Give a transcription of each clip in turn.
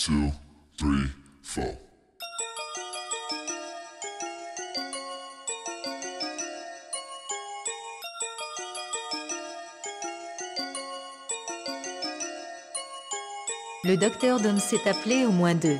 two, three, four. Le docteur donne s'est appelé au moins deux.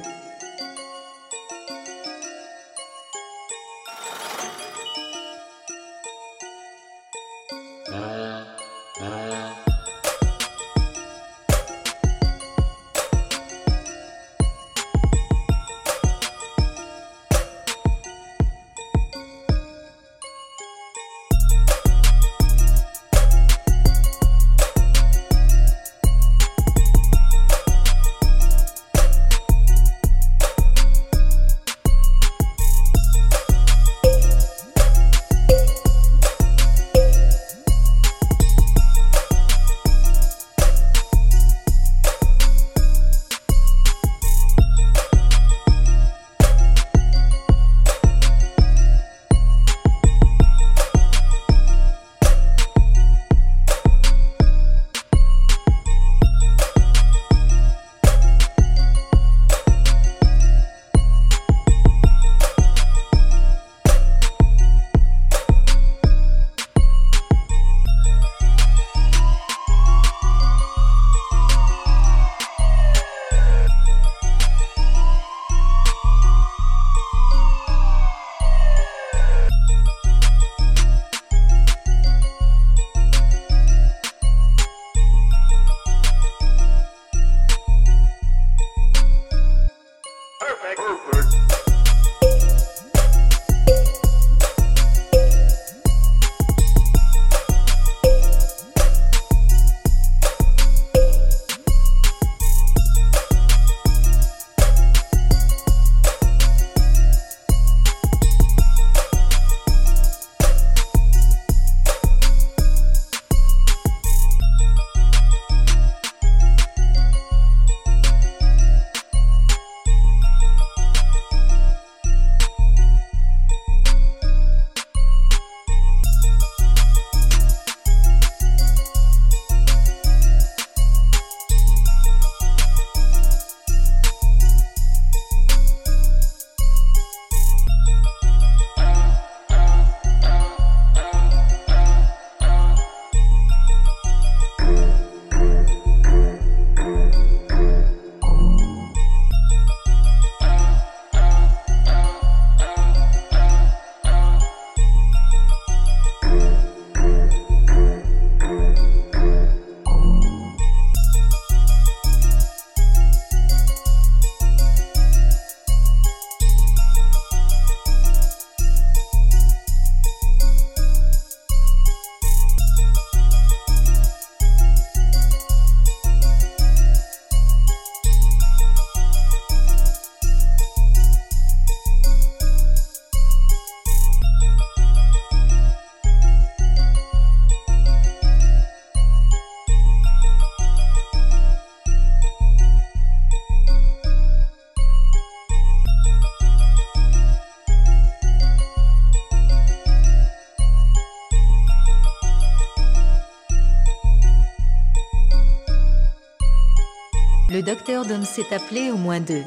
Le docteur donne s'est appelé au moins deux.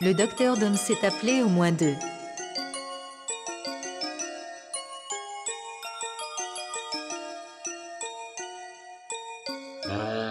Le docteur donne s'est appelé au moins deux. Uh...